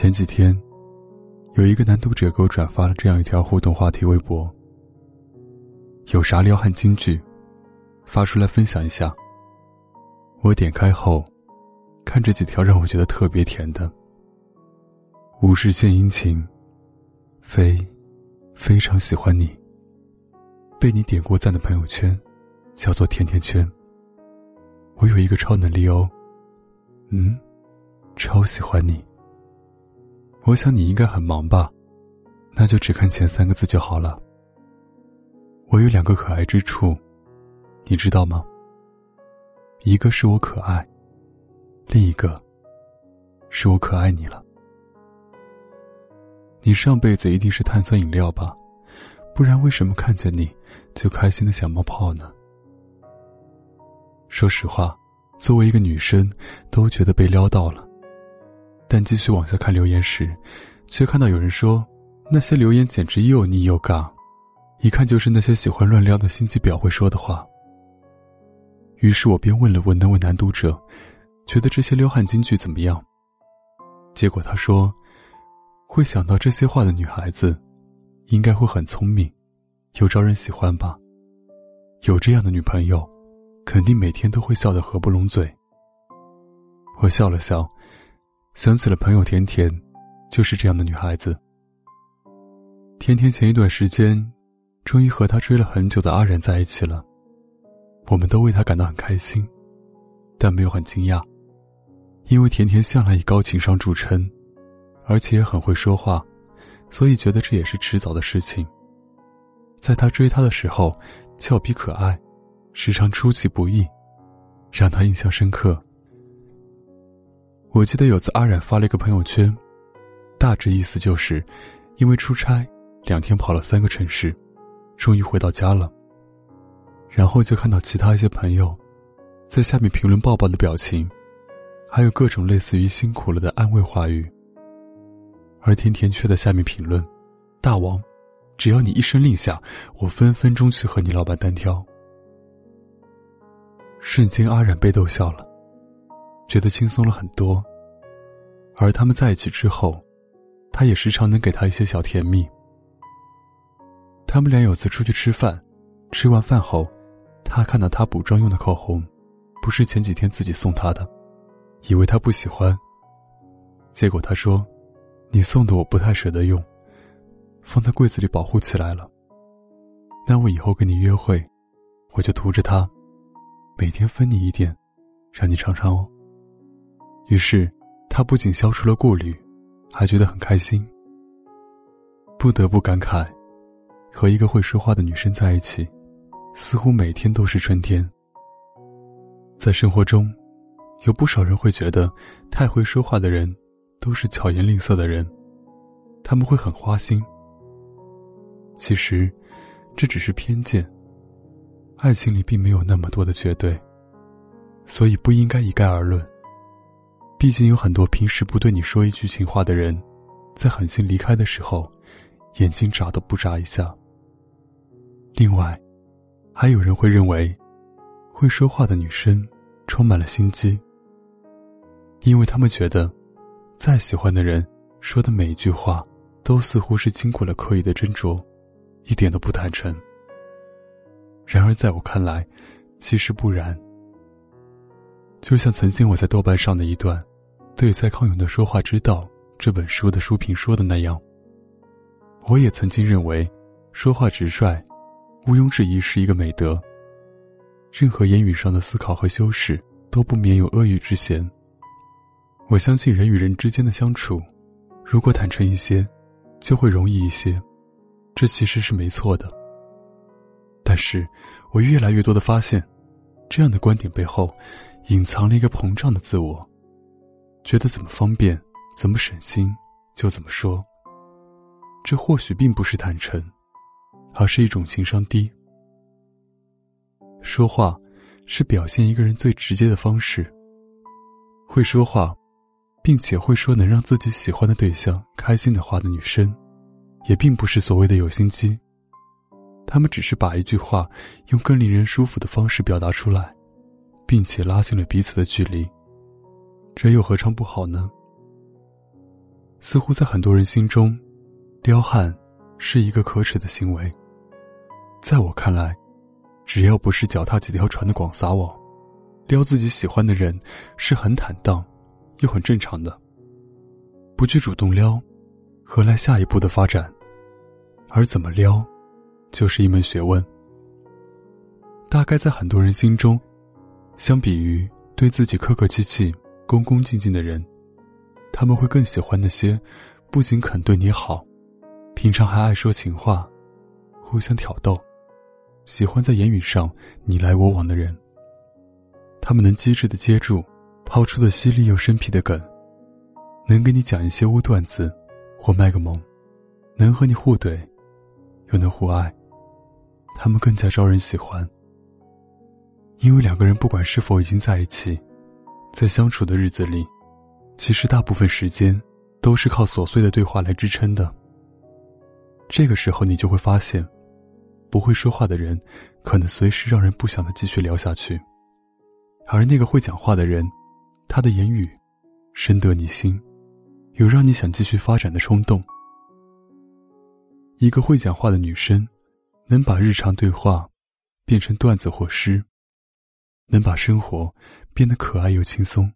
前几天，有一个男读者给我转发了这样一条互动话题微博：“有啥撩汉金句，发出来分享一下。”我点开后，看这几条让我觉得特别甜的。无事献殷勤，非非常喜欢你。被你点过赞的朋友圈，叫做甜甜圈。我有一个超能力哦，嗯，超喜欢你。我想你应该很忙吧，那就只看前三个字就好了。我有两个可爱之处，你知道吗？一个是我可爱，另一个是我可爱你了。你上辈子一定是碳酸饮料吧？不然为什么看见你就开心的想冒泡呢？说实话，作为一个女生，都觉得被撩到了。但继续往下看留言时，却看到有人说，那些留言简直又腻又尬，一看就是那些喜欢乱撩的心机婊会说的话。于是我便问了问那位男读者，觉得这些撩汉金句怎么样？结果他说，会想到这些话的女孩子，应该会很聪明，又招人喜欢吧。有这样的女朋友，肯定每天都会笑得合不拢嘴。我笑了笑，想起了朋友甜甜，就是这样的女孩子。甜甜前一段时间，终于和他追了很久的阿然在一起了。我们都为他感到很开心，但没有很惊讶，因为甜甜向来以高情商著称，而且也很会说话，所以觉得这也是迟早的事情。在他追她的时候，俏皮可爱，时常出其不意，让他印象深刻。我记得有次阿冉发了一个朋友圈，大致意思就是，因为出差，两天跑了三个城市，终于回到家了。然后就看到其他一些朋友，在下面评论抱抱的表情，还有各种类似于辛苦了的安慰话语。而甜甜却在下面评论：“大王，只要你一声令下，我分分钟去和你老板单挑。”瞬间，阿冉被逗笑了，觉得轻松了很多。而他们在一起之后，他也时常能给他一些小甜蜜。他们俩有次出去吃饭，吃完饭后。他看到他补妆用的口红，不是前几天自己送他的，以为他不喜欢。结果他说：“你送的我不太舍得用，放在柜子里保护起来了。那我以后跟你约会，我就涂着它，每天分你一点，让你尝尝哦。”于是，他不仅消除了顾虑，还觉得很开心。不得不感慨，和一个会说话的女生在一起。似乎每天都是春天。在生活中，有不少人会觉得，太会说话的人都是巧言令色的人，他们会很花心。其实，这只是偏见。爱情里并没有那么多的绝对，所以不应该一概而论。毕竟有很多平时不对你说一句情话的人，在狠心离开的时候，眼睛眨都不眨一下。另外。还有人会认为，会说话的女生充满了心机，因为他们觉得，再喜欢的人说的每一句话，都似乎是经过了刻意的斟酌，一点都不坦诚。然而在我看来，其实不然。就像曾经我在豆瓣上的一段，对蔡康永的《说话之道》这本书的书评说的那样，我也曾经认为，说话直率。毋庸置疑是一个美德。任何言语上的思考和修饰都不免有恶语之嫌。我相信人与人之间的相处，如果坦诚一些，就会容易一些，这其实是没错的。但是，我越来越多的发现，这样的观点背后，隐藏了一个膨胀的自我，觉得怎么方便、怎么省心就怎么说。这或许并不是坦诚。而是一种情商低。说话是表现一个人最直接的方式。会说话，并且会说能让自己喜欢的对象开心的话的女生，也并不是所谓的有心机。他们只是把一句话用更令人舒服的方式表达出来，并且拉近了彼此的距离。这又何尝不好呢？似乎在很多人心中，撩汉是一个可耻的行为。在我看来，只要不是脚踏几条船的广撒网，撩自己喜欢的人是很坦荡，又很正常的。不去主动撩，何来下一步的发展？而怎么撩，就是一门学问。大概在很多人心中，相比于对自己客客气气、恭恭敬敬的人，他们会更喜欢那些不仅肯对你好，平常还爱说情话、互相挑逗、喜欢在言语上你来我往的人。他们能机智的接住抛出的犀利又生僻的梗，能给你讲一些污段子，或卖个萌，能和你互怼，又能互爱，他们更加招人喜欢。因为两个人不管是否已经在一起，在相处的日子里，其实大部分时间都是靠琐碎的对话来支撑的。这个时候，你就会发现，不会说话的人，可能随时让人不想的继续聊下去；而那个会讲话的人，他的言语深得你心，有让你想继续发展的冲动。一个会讲话的女生，能把日常对话变成段子或诗。能把生活变得可爱又轻松，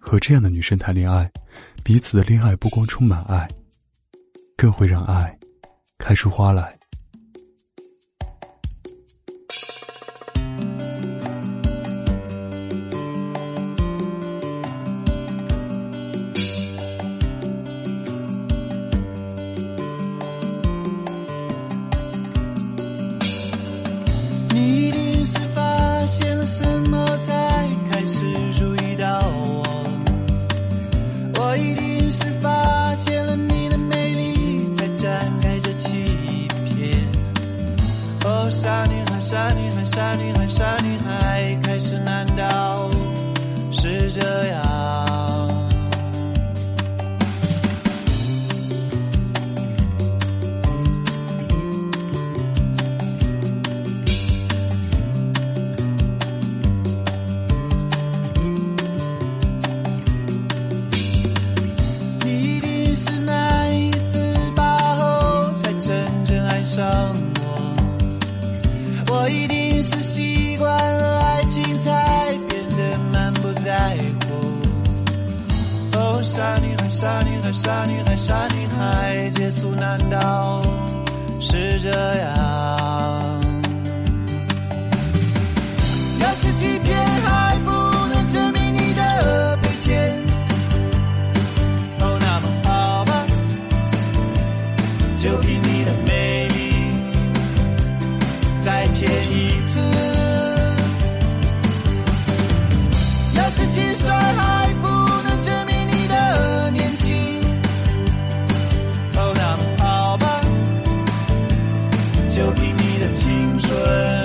和这样的女生谈恋爱，彼此的恋爱不光充满爱，更会让爱开出花来。傻女孩，傻女孩，傻女孩，傻女孩，结束难道是这样？那些欺骗还不能证明你的被骗，哦，那么好吧，就凭你你的青春。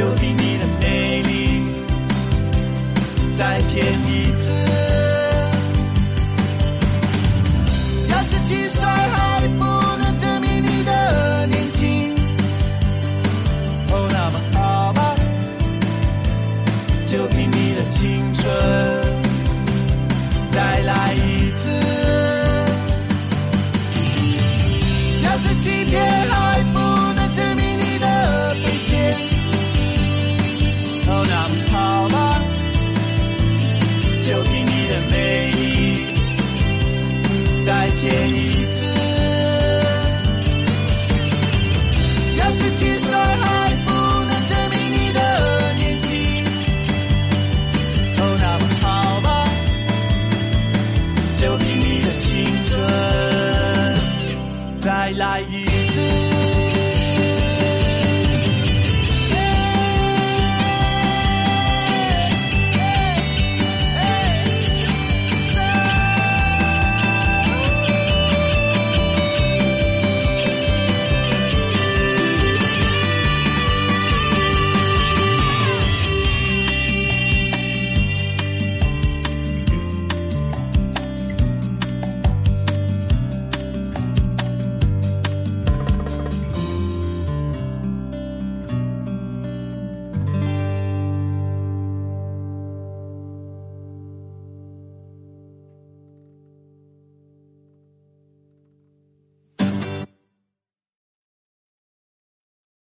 就凭你。